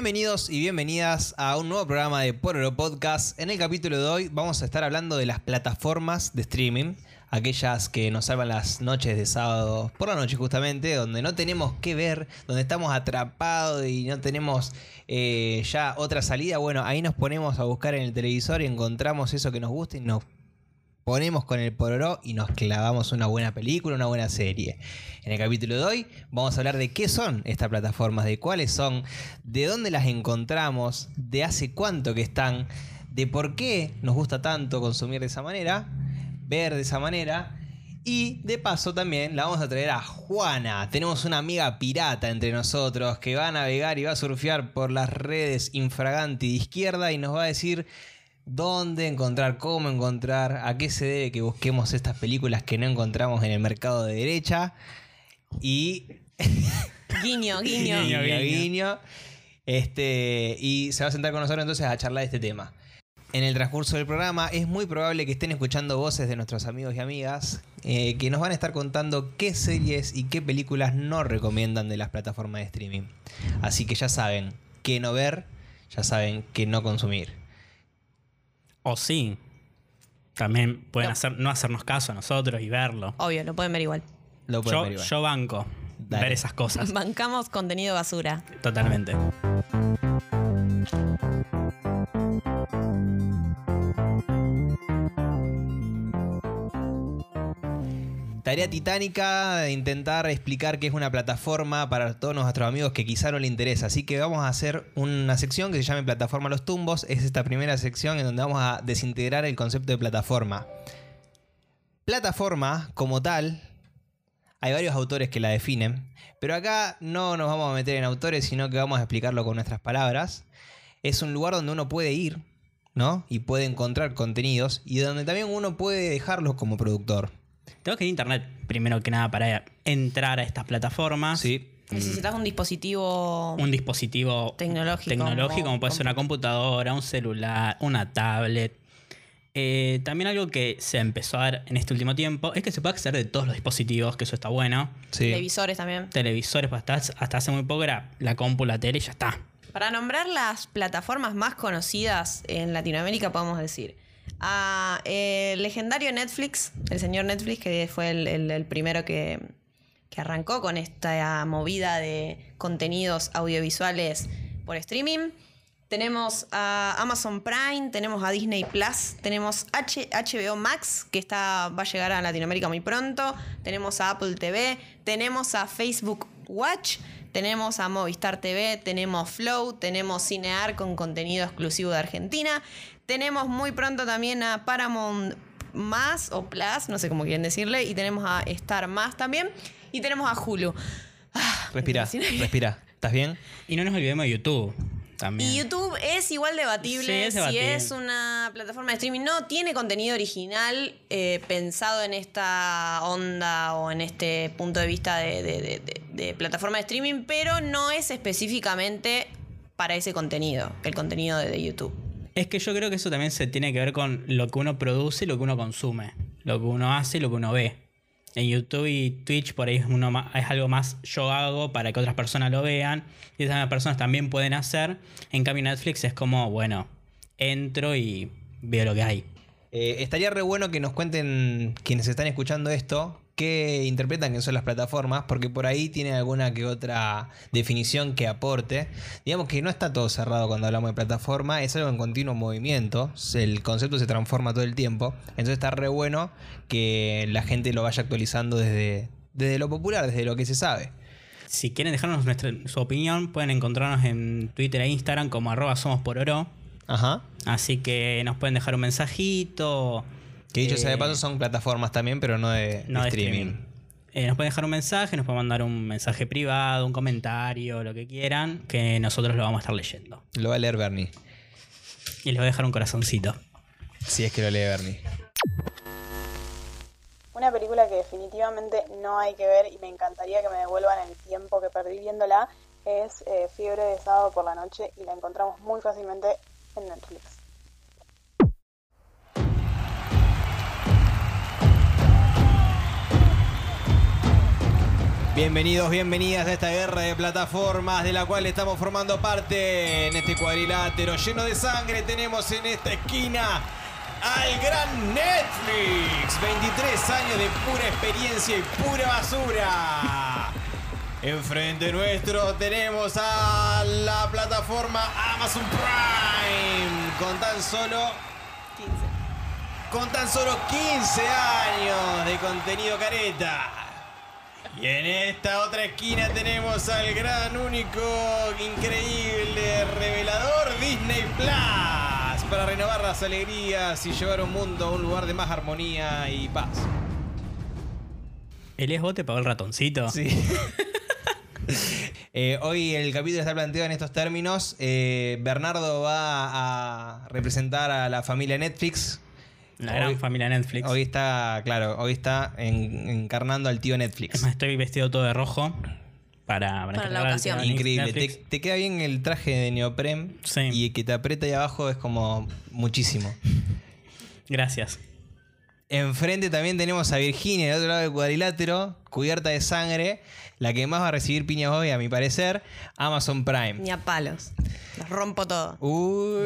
Bienvenidos y bienvenidas a un nuevo programa de Pororo Podcast. En el capítulo de hoy vamos a estar hablando de las plataformas de streaming, aquellas que nos salvan las noches de sábado por la noche justamente, donde no tenemos que ver, donde estamos atrapados y no tenemos eh, ya otra salida. Bueno, ahí nos ponemos a buscar en el televisor y encontramos eso que nos gusta y nos ponemos con el pororó y nos clavamos una buena película, una buena serie. En el capítulo de hoy vamos a hablar de qué son estas plataformas, de cuáles son, de dónde las encontramos, de hace cuánto que están, de por qué nos gusta tanto consumir de esa manera, ver de esa manera. Y de paso también la vamos a traer a Juana. Tenemos una amiga pirata entre nosotros que va a navegar y va a surfear por las redes infraganti de izquierda y nos va a decir dónde encontrar, cómo encontrar, a qué se debe que busquemos estas películas que no encontramos en el mercado de derecha. Y. Guiño, guiño. guiño, guiño. Este, y se va a sentar con nosotros entonces a charlar de este tema. En el transcurso del programa es muy probable que estén escuchando voces de nuestros amigos y amigas eh, que nos van a estar contando qué series y qué películas no recomiendan de las plataformas de streaming. Así que ya saben qué no ver, ya saben qué no consumir. O sí. También pueden No. hacer, no hacernos caso a nosotros y verlo. Obvio, lo pueden ver igual. Lo pueden Yo, ver igual. yo banco Dale. ver esas cosas. Bancamos contenido basura. Totalmente. Tarea titánica de intentar explicar qué es una plataforma para todos nuestros amigos que quizá no le interesa. Así que vamos a hacer una sección que se llame Plataforma Los Tumbos. Es esta primera sección en donde vamos a desintegrar el concepto de plataforma. Plataforma, como tal, hay varios autores que la definen, pero acá no nos vamos a meter en autores, sino que vamos a explicarlo con nuestras palabras. Es un lugar donde uno puede ir, ¿no? Y puede encontrar contenidos y donde también uno puede dejarlos como productor. Tengo que ir a internet primero que nada para entrar a estas plataformas. Sí. Necesitas un dispositivo Un dispositivo tecnológico. tecnológico, como puede ser una computadora, un celular, una tablet. Eh, también algo que se empezó a ver en este último tiempo es que se puede acceder de todos los dispositivos, que eso está bueno. Sí. televisores también. Televisores, pues hasta, hasta hace muy poco era la compu, la tele y ya está. Para nombrar las plataformas más conocidas en Latinoamérica, podemos decir. A eh, legendario Netflix, el señor Netflix, que fue el primero que, que arrancó con esta movida de contenidos audiovisuales por streaming. Tenemos a Amazon Prime, tenemos a Disney Plus, tenemos H- HBO Max, que está, va a llegar a Latinoamérica muy pronto, tenemos a Apple TV, tenemos a Facebook Watch, tenemos a Movistar TV, tenemos Flow, tenemos Cinear con contenido exclusivo de Argentina, tenemos muy pronto también a Paramount Más o Plus, no sé cómo quieren decirle, y tenemos a Star Más también, y tenemos a Hulu. Ah, Respira, respira. ¿Estás bien? Y no nos olvidemos de YouTube también. Y YouTube es igual debatible, Sí, es si es una plataforma de streaming. No tiene contenido original eh, pensado en esta onda o en este punto de vista de, de- de- de- de plataforma de streaming, pero no es específicamente para ese contenido, el contenido de, de YouTube. Es que yo creo que eso también se tiene que ver con lo que uno produce y lo que uno consume. Lo que uno hace y lo que uno ve. En YouTube y Twitch por ahí es, algo más yo hago para que otras personas lo vean. Y esas personas también pueden hacer. En cambio Netflix es como, bueno, entro y veo lo que hay. Eh, estaría re bueno que nos cuenten quienes están escuchando esto qué interpretan que son las plataformas, porque por ahí tienen alguna que otra definición que aporte. Digamos que no está todo cerrado cuando hablamos de plataforma, es algo en continuo movimiento, el concepto se transforma todo el tiempo, entonces está re bueno que la gente lo vaya actualizando desde, desde lo popular, desde lo que se sabe. Si quieren dejarnos nuestra, su opinión, pueden encontrarnos en Twitter e Instagram como arroba somos por oro. Ajá. Así que nos pueden dejar un mensajito. Que dicho sea de Eh, paso son plataformas también, pero no de, no de de streaming. streaming. Eh, nos pueden dejar un mensaje, nos pueden mandar un mensaje privado, un comentario, lo que quieran, que nosotros lo vamos a estar leyendo. Lo va a leer Bernie, Y les voy a dejar un corazoncito. si es que lo lee Bernie. Una película que definitivamente no hay que ver y me encantaría que me devuelvan el tiempo que perdí viéndola es eh, Fiebre de sábado por la noche y la encontramos muy fácilmente en Netflix. Bienvenidos, bienvenidas a esta guerra de plataformas de la cual estamos formando parte en este cuadrilátero lleno de sangre. Tenemos en esta esquina al gran Netflix. 23 años de pura experiencia y pura basura. Enfrente nuestro tenemos a la plataforma Amazon Prime con tan solo 15. con tan solo 15 años de contenido careta. Y en esta otra esquina tenemos al gran, único, increíble, revelador Disney Plus para renovar las alegrías y llevar un mundo a un lugar de más armonía y paz. ¿El es te pagó el ratoncito? Sí. Eh, hoy el capítulo está planteado en estos términos. Eh, Bernardo va a representar a la familia Netflix. La gran Hoy- familia Netflix. Hoy está, claro, hoy está en- encarnando al tío Es Netflix. más, estoy vestido todo de rojo para, Para la ocasión. tío Increíble. Te queda bien el traje de neopren Sí. y que te aprieta ahí abajo es como muchísimo. Gracias. Enfrente también tenemos a Virginia, del otro lado del cuadrilátero, cubierta de sangre, la que más va a recibir piñas hoy, a mi parecer, Amazon Prime. Ni a palos. Los rompo todo. Uy,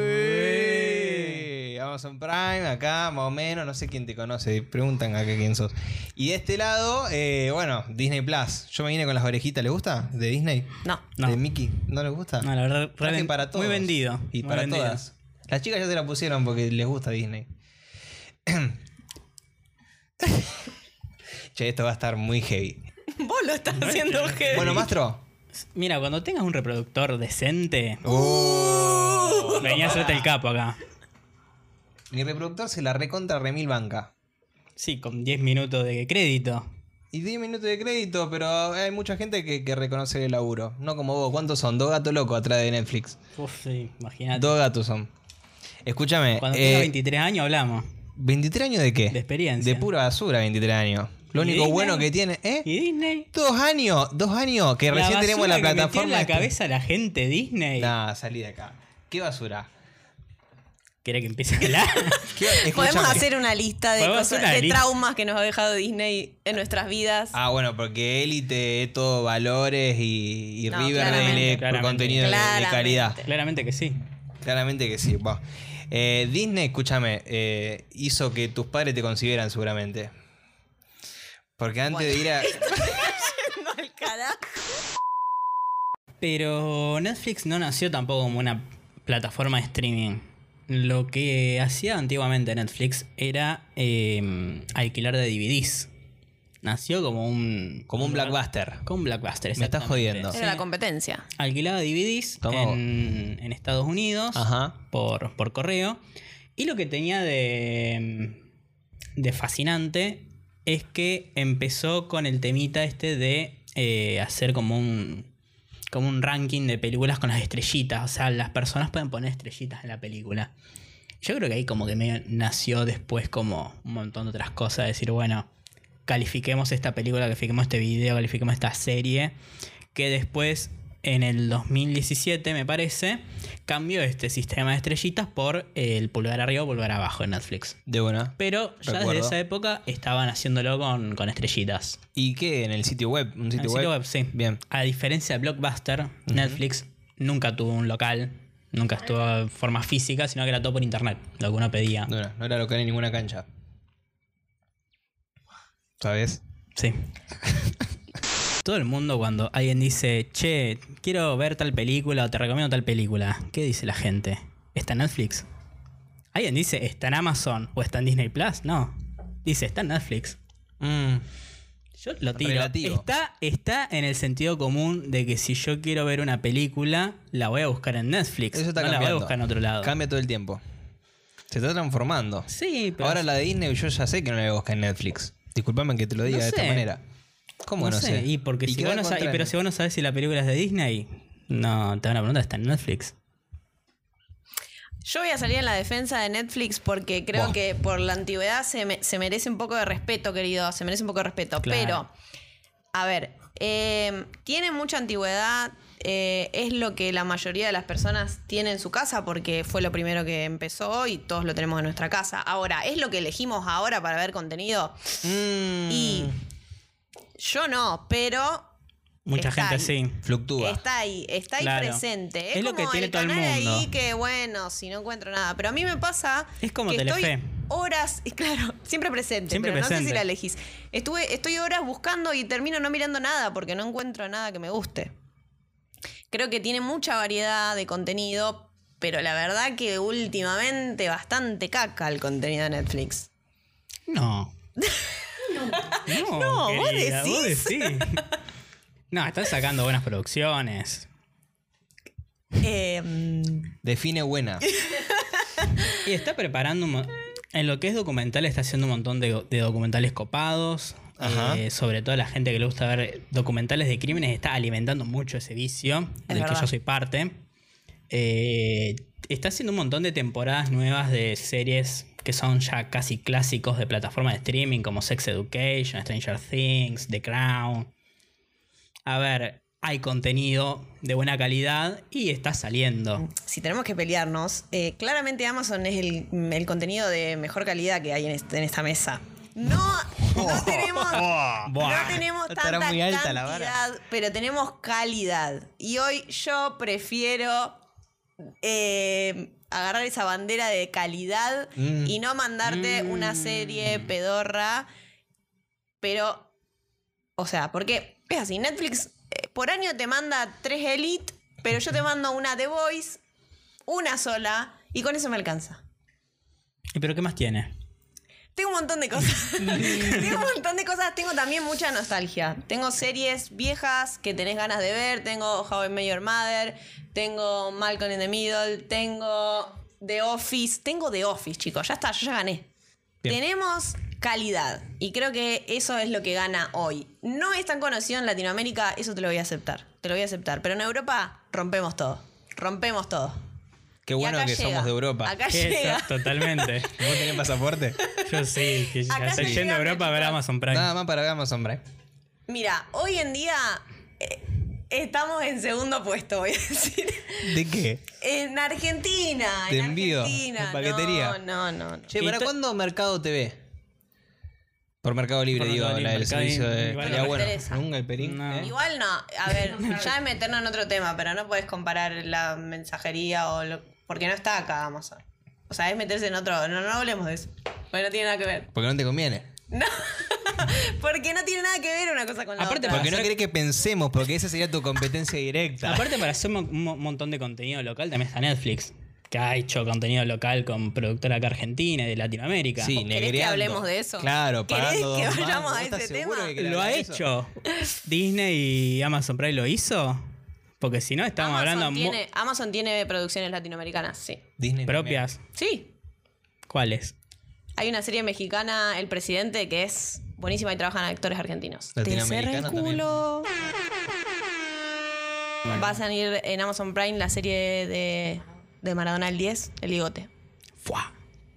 Amazon Prime, acá más o menos, no sé quién te conoce, preguntan acá quién sos. Y de este lado, eh, bueno, Disney Plus. Yo me vine con las orejitas, ¿le gusta? ¿De Disney? No. No. ¿De Mickey? ¿No les gusta? No, la verdad, Traje para todos. muy vendido. Y muy para vendido. todas. Las chicas ya se la pusieron porque les gusta Disney. che, esto va a estar muy heavy. Vos lo estás haciendo heavy. Bueno, Mastro. Mira, cuando tengas un reproductor decente, Uh. venía a hacerte el capo acá. Mi reproductor se la recontra remil banca. Sí, con 10 minutos de crédito. Y 10 minutos de crédito, pero hay mucha gente que, que reconoce el laburo. No como vos. ¿Cuántos son? Dos gatos locos atrás de Netflix. Uf, sí, imagínate. Dos gatos son. Escúchame. Cuando eh, tenga 23 años hablamos. ¿23 años de qué? De experiencia. De pura basura, 23 años. Lo ¿Y único Disney? bueno que tiene. ¿Eh? ¿Y Disney? Dos años, dos años que recién tenemos la que plataforma. en la cabeza la gente Disney. Nah, salí de acá. ¿Qué basura? ¿Quiere que empiece a hablar? ¿Qué- Podemos hacer una lista de, cosas, una de lista. traumas que nos ha dejado Disney en nuestras vidas. Ah, bueno, porque élite es todo valores y, y No, Riverdale por Claramente. contenido de- de, Claramente. calidad. Claramente que sí. Claramente que sí. va. Eh, Disney, escúchame, eh, hizo que tus padres te consideran seguramente. Porque antes de ir a. Al carajo. Pero Netflix no nació tampoco como una plataforma de streaming. Lo que hacía antiguamente Netflix era eh, alquilar de DVDs. Nació como un... Como un blockbuster. Como un blockbuster, Me estás jodiendo. Era la competencia. Alquilaba DVDs en, en Estados Unidos Ajá. por, por correo. Y lo que tenía de, de fascinante es que empezó con el temita este de eh, hacer como un, como un ranking de películas con las estrellitas. O sea, las personas pueden poner estrellitas en la película. Yo creo que ahí como que me nació después como un montón de otras cosas. Decir, bueno, califiquemos esta película, califiquemos este video, califiquemos esta serie. Que después, en el 2017 me parece, cambió este sistema de estrellitas por el pulgar arriba o pulgar abajo en Netflix. De buena. Pero ya Recuerdo. desde esa época estaban haciéndolo con, con estrellitas. ¿Y qué? ¿En el sitio web? ¿Un En sitio, web, sí. Bien. A diferencia de Blockbuster, Netflix nunca tuvo un local, nunca estuvo de forma física, sino que era todo por internet, lo que uno pedía. No era, no era local en ninguna cancha. ¿Sabes? Sí. Todo el mundo cuando alguien dice, che, quiero ver tal película o te recomiendo tal película, ¿qué dice la gente? ¿Está en Netflix? ¿Alguien dice, está en Amazon o está en Disney Plus? No. Dice, está en Netflix. Mm. Yo lo tiro. Relativo. Está, está en el sentido común de que si yo quiero ver una película, la voy a buscar en Netflix. Eso está no la cambiando. voy a buscar en otro lado. Cambia todo el tiempo. Se está transformando. Sí, pero. Ahora la de Disney yo ya sé que no la voy a buscar en Netflix. Disculpame que te lo diga No de esta manera. ¿Cómo no, sé? Y porque si vos no encontrar? pero si vos no sabes si la película es de Disney, no, te van a preguntar, está en Netflix. Yo voy a salir en la defensa de Netflix porque creo que por la antigüedad se, me- se merece un poco de respeto, querido. Se merece un poco de respeto. Claro. Pero, a ver, eh, tiene mucha antigüedad. Eh, es lo que la mayoría de las personas tiene en su casa porque fue lo primero que empezó y todos lo tenemos en nuestra casa. Ahora, ¿es lo que elegimos ahora para ver contenido? Mm. Y yo no, pero Mucha Está gente ahí. sí. Fluctúa. Está ahí, está ahí Claro. presente. Es, Es lo como que tiene el todo el canal mundo. ahí que bueno, si no encuentro nada. Pero a mí me pasa Es como que Telefe. estoy horas, y claro, siempre presente, Siempre pero no sé presente. si la elegís. Estuve, estoy horas buscando y termino no mirando nada porque no encuentro nada que me guste. Creo que tiene mucha variedad de contenido, pero la verdad que últimamente bastante caca el contenido de Netflix. No. No, No, vos querida, vos decís. decís. No, están sacando buenas producciones. Eh, Define buena. Y está preparando En lo que es documental, está haciendo un montón de, de documentales copados. Eh, sobre todo la gente que le gusta ver documentales de crímenes está alimentando mucho ese vicio, del que yo soy parte. Eh, está haciendo un montón de temporadas nuevas de series que son ya casi clásicos de plataformas de streaming, como Sex Education, Stranger Things, The Crown. A ver, hay contenido de buena calidad y está saliendo. si tenemos que pelearnos, eh, claramente Amazon es el, el contenido de mejor calidad que hay en, este- en esta mesa. No, no tenemos, no tenemos tanta muy alta la vara. cantidad, pero tenemos calidad. Y hoy yo prefiero eh, agarrar esa bandera de calidad Mm. y no mandarte una serie pedorra, pero, o sea, porque es así, Netflix eh, por año te manda tres Elite, pero yo te mando una The Voice, una sola, y con eso me alcanza. ¿Y pero qué más tiene? Tengo un montón de cosas. tengo un montón de cosas. Tengo también mucha nostalgia. Tengo series viejas que tenés ganas de ver. Tengo How I Met Your Mother. Tengo Malcolm in the Middle. Tengo The Office. Tengo The Office, chicos. Ya está, yo ya gané. Bien. Tenemos calidad. Y creo que eso es lo que gana hoy. No es tan conocido en Latinoamérica, eso te lo voy a aceptar. Te lo voy a aceptar. Pero en Europa rompemos todo. Rompemos todo. Qué bueno que llega. somos de Europa. Acá ¿Qué? llega. Totalmente. ¿Vos tenés pasaporte? Yo sí, que ya Acá estoy llega yendo a Europa a ver. Amazon Prime. Nada más para ver Amazon Prime. Mira, hoy en día eh, estamos en segundo puesto, voy a decir. ¿De qué? En Argentina. Te en envío, Argentina. en paquetería. No, no, no. no. Che, ¿para cuándo Mercado TV? Por Mercado Libre, Por digo, la del servicio de. Igual no bueno. Nunca el perín. No. ¿eh? Igual no. A ver, ya es meternos en otro tema, pero no puedes comparar la mensajería o lo. Porque no está acá Amazon. O sea, es meterse en otro. No, no hablemos de eso. Porque no tiene nada que ver. Porque no te conviene. No. porque no tiene nada que ver una cosa con la Aparte, otra. Porque no querés que pensemos, porque esa sería tu competencia directa. Aparte, para hacer un, mo- un montón de contenido local, también está Netflix, que ha hecho contenido local con productora acá argentina y de Latinoamérica. Sí, ¿Querés que hablemos de eso? Claro, ¿Querés que vayamos a ¿Vos estás ese tema? que ¿Lo ha eso? hecho? ¿Disney y Amazon Prime lo hizo? Porque si no, estamos Amazon hablando tiene, Amazon tiene producciones latinoamericanas, sí. Disney propias. Sí. ¿Cuáles? Hay una serie mexicana, El Presidente, que es buenísima y trabajan actores argentinos. Te Latinoamericano cerra el culo. Va a salir en Amazon Prime la serie de, de Maradona el 10, El Ligote. ¡Fua!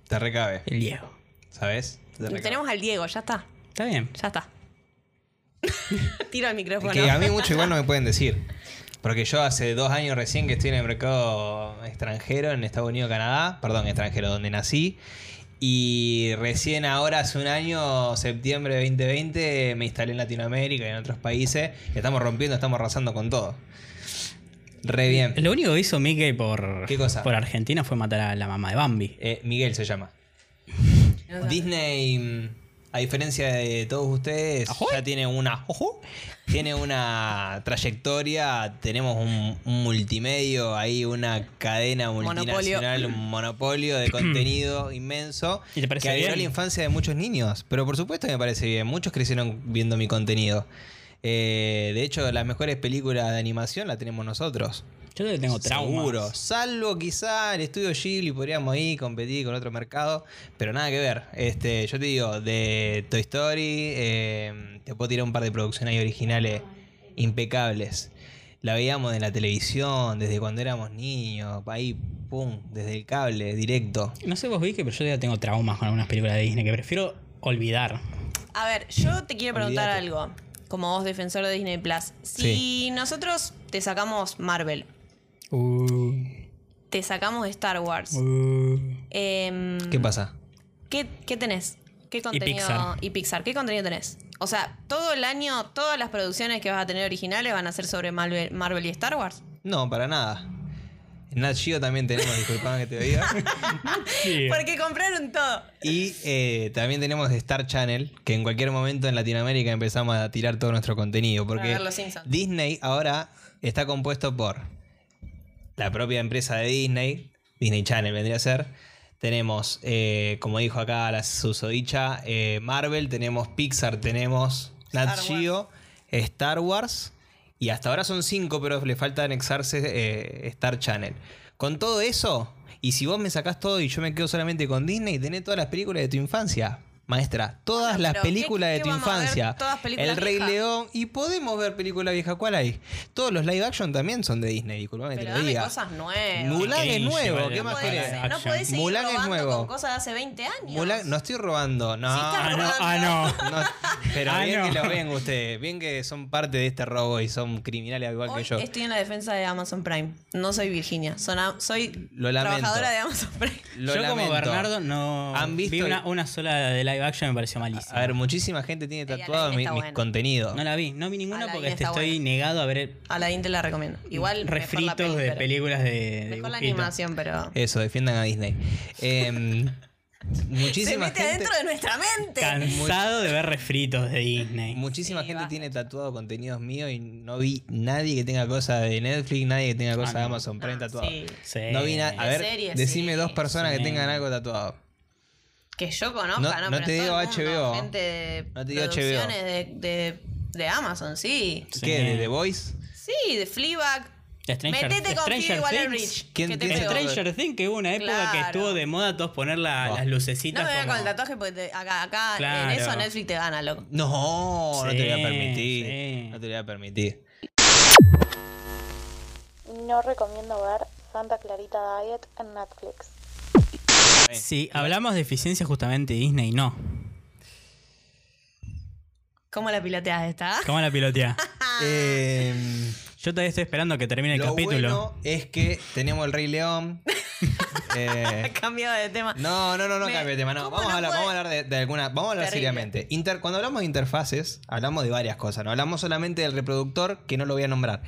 Te recabe, El Diego. ¿sabes? Te recabe. Tenemos al Diego, ya está. Está bien. Ya está. Tiro el micrófono. Que a mí mucho igual no me pueden decir. Porque yo hace dos años recién que estoy en el mercado extranjero, en Estados Unidos, Canadá, perdón, extranjero, donde nací. Y recién ahora, hace un año, septiembre de 2020, me instalé en Latinoamérica y en otros países. Y estamos rompiendo, estamos arrasando con todo. Re bien. Lo único que hizo Mickey por, ¿Qué cosa? por Argentina fue matar a la mamá de Bambi. Eh, Miguel se llama. Disney, mm, a diferencia de todos ustedes, ya tiene una. ojo, Tiene una trayectoria, tenemos un, un multimedio, ahí una cadena multinacional, un monopolio de contenido inmenso ¿Y te parece que bien? la infancia de muchos niños. Pero por supuesto que me parece bien, muchos crecieron viendo mi contenido. Eh, de hecho, las mejores películas de animación las tenemos nosotros. Yo le tengo traumas. Seguro. Salvo quizá el estudio Ghibli podríamos ahí competir con otro mercado, pero nada que ver. Este, yo te digo, de Toy Story, eh, te puedo tirar un par de producciones ahí originales impecables. La veíamos en la televisión desde cuando éramos niños, ahí, pum, desde el cable, directo. No sé vos vi que pero yo ya tengo traumas con algunas películas de Disney que prefiero olvidar. A ver, yo te quiero preguntar Olvídate. algo. Como vos, defensor de Disney Plus. Si Sí. nosotros te sacamos Marvel, te sacamos Star Wars, em, ¿Qué pasa? ¿qué, qué tenés? ¿Qué contenido? Pixar. y Pixar. ¿Qué contenido tenés? O sea, todo el año, todas las producciones que vas a tener originales van a ser sobre Marvel, Marvel y Star Wars. No, para nada. En Nat Geo también tenemos, disculpame que te diga. Sí. Porque compraron todo. Y eh, también tenemos Star Channel, que en cualquier momento en Latinoamérica empezamos a tirar todo nuestro contenido. Porque. Disney ahora está compuesto por la propia empresa de Disney, Disney Channel vendría a ser. Tenemos, eh, como dijo acá la susodicha, eh, Marvel, tenemos Pixar, tenemos Nat Star Wars. Geo, Star Wars. Y hasta ahora son cinco, pero le falta anexarse eh, Star Channel. Con todo eso, y si vos me sacás todo y yo me quedo solamente con Disney, tenés todas las películas de tu infancia. Maestra, todas Bueno, las películas ¿qué- de tu infancia. El Rey. León. Y podemos ver película vieja. ¿Cuál hay? Todos los live action también son de Disney, disculpame que te lo dame diga. cosas nuevas. Mulan es nuevo. ¿qué más querés? No podés seguir Mulan es nuevo. con cosas de hace 20 años. Mulan, no estoy robando, no. Ah, no, ah, no. No, pero Ah, bien no. que lo ven ustedes, bien que son parte de este robo y son criminales igual Hoy que yo. estoy en la defensa de Amazon Prime. No soy Virginia. Son a- soy Lo lamento. trabajadora de Amazon Prime. Lo Yo como. Bernardo no ¿Han visto vi una sola de live action me pareció malísima. A ver, muchísima gente tiene tatuado mi, mis contenidos. no la vi, no vi ninguna Aladdin porque te estoy buena. negado a ver A la te la recomiendo. Igual mejor la refritos peli, de pero- películas de, de Mejor la animación, pero. Eso, defiendan a Disney. Em, Se muchísima mete gente, adentro de nuestra mente. Cansado de ver refritos de Disney. muchísima Sí, gente tiene tatuado contenidos míos y no vi nadie que tenga cosas de Netflix, nadie que tenga cosas de no. Amazon Prime Ah, tatuado. sí. Sí. No vi nada. A De ver, decime sí. dos personas que tengan algo tatuado. Que yo conozca, No- ¿no? no Pero te digo HBO. Gente de No te digo producciones de, de, de Amazon, sí. Sí. ¿Qué? ¿De The Voice? Sí, de Fleabag. De Stranger- Metete con Stranger Things. Rich. ¿Quién que te. Stranger- Things, que hubo una época que Claro. estuvo de moda todos poner la- las No lucecitas. me vengas como- con el tatuaje porque te- acá, acá en Claro. eso Netflix te gana, loco. No, no te lo voy a Sí, permitir. sí. No te lo voy a permitir. No recomiendo ver Santa Clarita Diet en Netflix. Si hablamos de eficiencia justamente Disney, no. ¿Cómo la piloteas esta? ¿Cómo la pilotea? Em, Yo todavía estoy esperando que termine el lo capítulo. bueno es que tenemos el Rey León. Eh, Cambiado de tema. No, no, no, no Me- cambie de tema. No, ¿cómo vamos, a hablar, puede? vamos a hablar de, de alguna. Vamos a hablar Terrible. seriamente. Inter- cuando hablamos de interfaces, hablamos de varias cosas. No hablamos solamente del reproductor, que no lo voy a nombrar.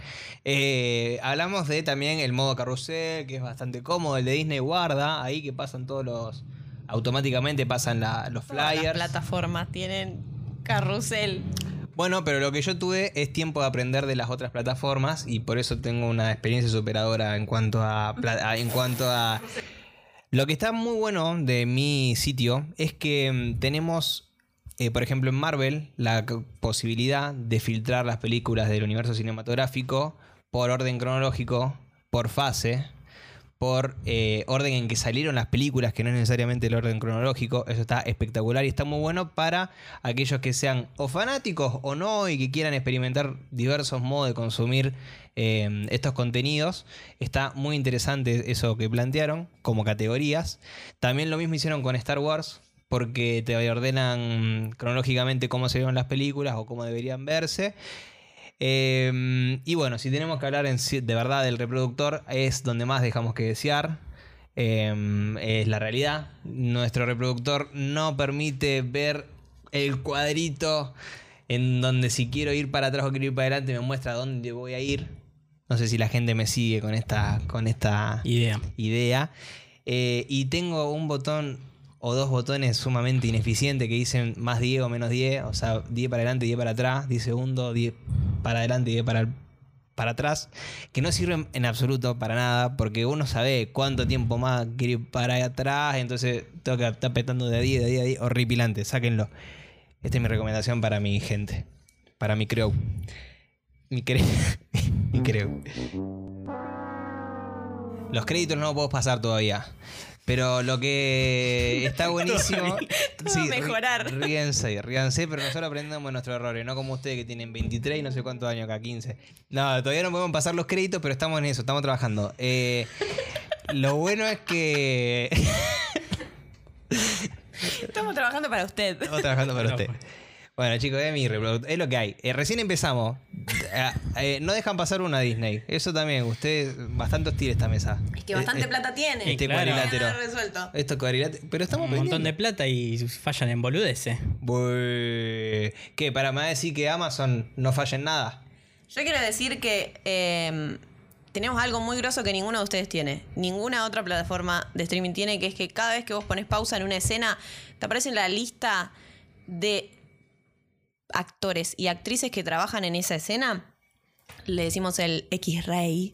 Eh, hablamos de también el modo carrusel, que es bastante cómodo. El de Disney guarda, ahí que pasan todos los. Automáticamente pasan la- los Todas las flyers. plataformas tienen carrusel. Bueno, pero lo que yo tuve es tiempo de aprender de las otras plataformas y por eso tengo una experiencia superadora en cuanto a, en cuanto a lo que está muy bueno de mi sitio es que mm, tenemos eh, por ejemplo en Marvel la posibilidad de filtrar las películas del universo cinematográfico por orden cronológico, por fase, por eh, orden en que salieron las películas, que no es necesariamente el orden cronológico. Eso está espectacular y está muy bueno para aquellos que sean o fanáticos o no y que quieran experimentar diversos modos de consumir eh, estos contenidos. Está muy interesante eso que plantearon como categorías. También lo mismo hicieron con Star Wars. Porque te ordenan cronológicamente cómo se vieron las películas o cómo deberían verse. Eh, y bueno, si tenemos que hablar en de verdad del reproductor, es donde más dejamos que desear. Eh, es la realidad. Nuestro reproductor no permite ver el cuadrito en donde si quiero ir para atrás o quiero ir para adelante me muestra dónde voy a ir. No sé si la gente me sigue con esta, con esta Idea. idea. Eh, y tengo un botón o dos botones sumamente ineficientes que dicen más 10 o menos 10. O sea, 10 para adelante, 10 para atrás, 10 segundos, 10 para adelante y 10 para, para atrás. Que no sirven en absoluto para nada porque uno sabe cuánto tiempo más quiere ir para atrás. Entonces tengo que estar petando de 10, de 10, de 10. Horripilante, sáquenlo. Esta es mi recomendación para mi gente. Para mi crew. Mi crew. mi crew. Los créditos no los puedo pasar todavía. Pero lo que está buenísimo. A mejorar. rí- Ríense, ríense, pero nosotros aprendemos de nuestros errores, no como ustedes que tienen 23 y no sé cuántos años acá, 15. No, todavía no podemos pasar los créditos, pero estamos en eso, estamos trabajando. Eh, lo bueno es que. Estamos trabajando para usted. Estamos trabajando para No, usted. pues. Bueno, chicos, es, mi reprodu- es lo que hay. Eh, recién empezamos. Eh, eh, no dejan pasar una Disney. Eso también. Usted, bastante hostil esta mesa. Es que bastante eh, plata tiene. Este claro. cuadrilátero. Resuelto. Esto cuadrilátero. Pero estamos Un montón de plata y fallan en boludeces. Bueh. ¿Qué? ¿Para me decir que Amazon no falla en nada? Yo quiero decir que eh, tenemos algo muy grosso que ninguno de ustedes tiene. Ninguna otra plataforma de streaming tiene, que es que cada vez que vos pones pausa en una escena, te aparece la lista de actores y actrices que trabajan en esa escena. Le decimos el X-Ray.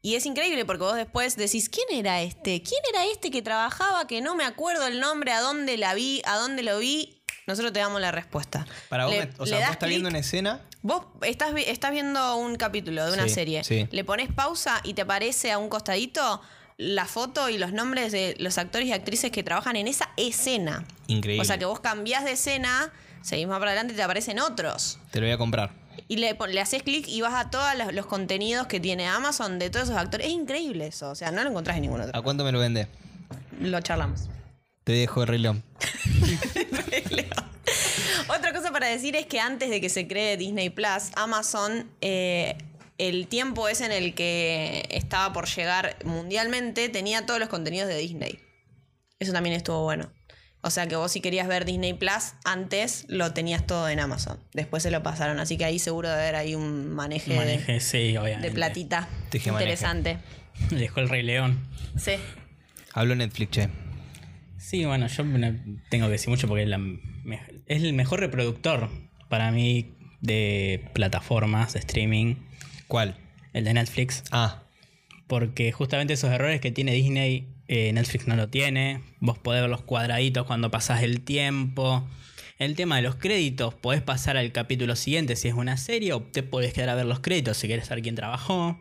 Y es increíble porque vos después decís, ¿quién era este? ¿Quién era este que trabajaba que no me acuerdo el nombre, a dónde la vi, a dónde lo vi? Nosotros te damos la respuesta. Para vos, Le- me- o sea, vos estás viendo una escena. Vos estás, estás viendo un capítulo de una Sí, serie, sí. le pones pausa y te aparece a un costadito la foto y los nombres de los actores y actrices que trabajan en esa escena. Increíble. O sea que vos cambiás de escena, seguís más para adelante y te aparecen otros. Te lo voy a comprar. Y le, haces clic y vas a todos los, los contenidos que tiene Amazon de todos esos actores. Es increíble eso. O sea, no lo encontrás en ningún otro. ¿A cuánto me lo vende? Lo charlamos. Te dejo el reloj. Otra cosa para decir es que antes de que se cree Disney Plus, Amazon, eh, el tiempo es en el que estaba por llegar mundialmente, tenía todos los contenidos de Disney. Eso también estuvo bueno. O sea que vos si querías ver Disney Plus, antes lo tenías todo en Amazon. Después se lo pasaron. Así que ahí seguro de haber ahí un maneje, de- Maneje, sí, de, platita. Maneje. Interesante. Dejó el Rey León. Sí. Hablo Netflix, che. Sí, bueno, yo no tengo que decir mucho porque es, la es el mejor reproductor para mí de plataformas de streaming, ¿Cuál? el de Netflix. Ah, Porque justamente esos errores que tiene Disney, eh, Netflix no lo tiene. Vos podés ver los cuadraditos cuando pasás el tiempo. El tema de los créditos, podés pasar al capítulo siguiente si es una serie o te podés quedar a ver los créditos si querés saber quién trabajó.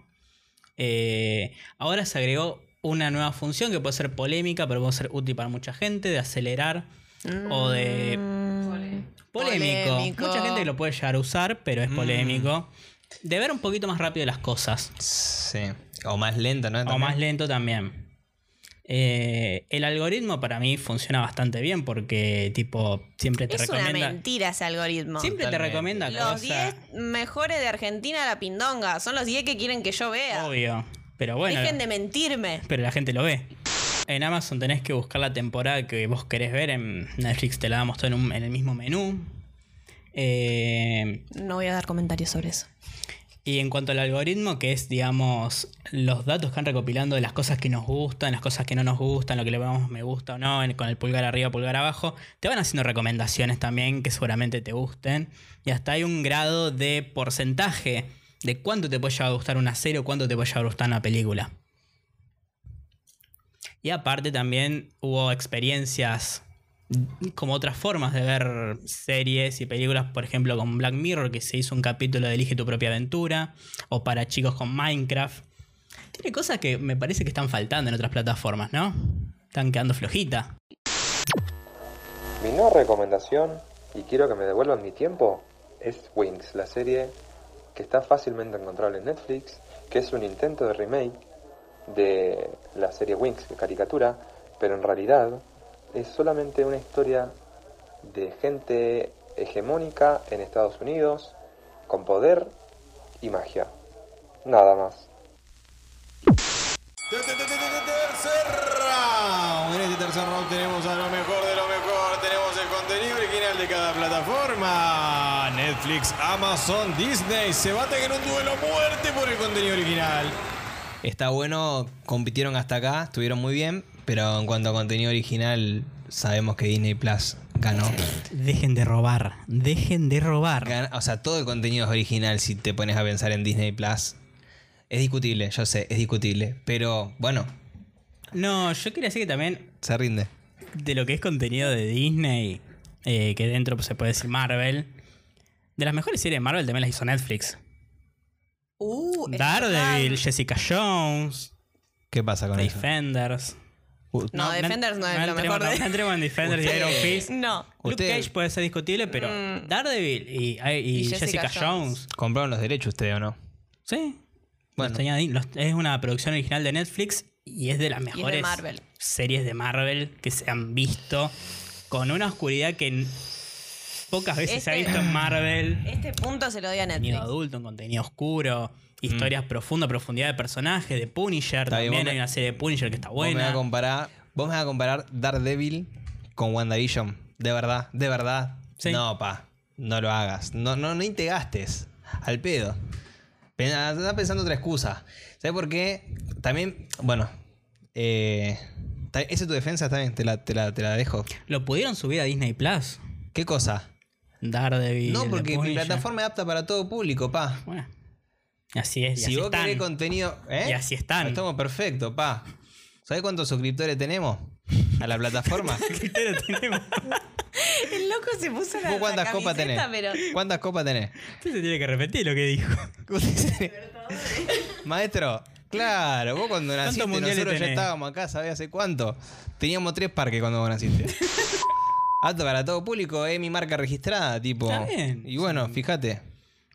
Eh, ahora se agregó una nueva función que puede ser polémica, pero puede ser útil para mucha gente, de acelerar o de polémico. Polémico. Mucha gente lo puede llegar a usar, pero es polémico. De ver un poquito más rápido las cosas. sí. O más lento, ¿no? O También. más lento también. Eh, el algoritmo para mí funciona bastante bien porque tipo siempre te Es una recomienda mentira ese algoritmo. siempre te recomienda Los cosas 10 mejores de Argentina la pindonga. Son los 10 que quieren que yo vea. obvio pero bueno Dejen de mentirme. pero la gente lo ve en Amazon tenés que buscar la temporada que vos querés ver en Netflix te la damos todo en, un- en el mismo menú Eh, No voy a dar comentarios sobre eso. Y en cuanto al algoritmo, que es, digamos, los datos que van recopilando de las cosas que nos gustan, las cosas que no nos gustan, lo que le ponemos me gusta o no, con el pulgar arriba, pulgar abajo, te van haciendo recomendaciones también que seguramente te gusten. Y hasta hay un grado de porcentaje de cuánto te puede llegar a gustar una serie o cuánto te puede llegar a gustar una película. Y aparte también hubo experiencias como otras formas de ver series y películas, por ejemplo con Black Mirror, que se hizo un capítulo de Elige tu propia aventura, o para chicos con Minecraft. Tiene cosas que me parece que están faltando en otras plataformas, ¿no? Están quedando flojitas. Mi nueva recomendación, y quiero que me devuelvan mi tiempo, es Wings, la serie que está fácilmente encontrable en Netflix, que es un intento de remake de la serie Wings, de caricatura, pero en realidad es solamente una historia de gente hegemónica en Estados Unidos, con poder y magia. Nada más. Tercer round. En este tercer round tenemos a lo mejor de lo mejor. Tenemos el contenido original de cada plataforma. Netflix, Amazon, Disney. Se baten en un duelo a muerte por el contenido original. Está bueno, compitieron hasta acá, estuvieron muy bien, pero en cuanto a contenido original, sabemos que Disney Plus ganó. Dejen de robar, dejen de robar. Gana- O sea, todo el contenido es original si te pones a pensar en Disney Plus. Es discutible, yo sé, es discutible. Pero bueno, No, yo quería decir que también se rinde. de lo que es contenido de Disney, eh, que dentro se puede decir Marvel, de las mejores series de Marvel también las hizo Netflix. Uh, Daredevil. Jessica Jones, ¿Qué pasa con eso? Defenders. Uh, No, Defenders no es lo mejor de- No entremos en Defenders y Iron Fist. No. Luke Usted- Cage puede ser discutible, pero Mm. Daredevil y, y Y Jessica, Jessica Jones. Jones. ¿Compraron los derechos ustedes o no? Sí. Bueno. Los tenía ahí. Los- es una producción original de Netflix y es de las de mejores Marvel. series de Marvel que se han visto. Con una oscuridad que n- pocas veces se ha Este- visto en Marvel. Este punto se lo doy a Contenido Netflix. adulto, un contenido oscuro, historias profundas, profundidad de personajes, de Punisher. Está bien, también vos hay una serie de Punisher que está Vos me, vas buena. a comparar, vos me vas a comparar Daredevil con WandaVision. De verdad, de verdad. Sí. No, pa. No lo hagas. No, no, ni te gastes. Al pedo. Anda pensando otra excusa. ¿Sabes por qué? También, bueno. Eh, esa es tu defensa, bien, te la, te la- te la dejo. Lo pudieron subir a Disney Plus. ¿Qué cosa? Daredevil. No, porque mi plataforma es apta para todo público, pa. Bueno. Así es. y Si así vos están. querés contenido. ¿eh? Y así están. Estamos perfectos, pa. ¿Sabés cuántos suscriptores tenemos a la plataforma? Pero tenemos- El loco se puso la, ¿Vos cuántas la copas tenés? pero... ¿Cuántas copas tenés? Usted se tiene que repetir lo que dijo. Maestro, claro, vos cuando naciste nosotros ya estábamos acá, ¿sabés hace cuánto? Teníamos tres parques cuando vos naciste. Apto para todo público, es mi marca registrada, tipo. Está bien. Y bueno, fíjate.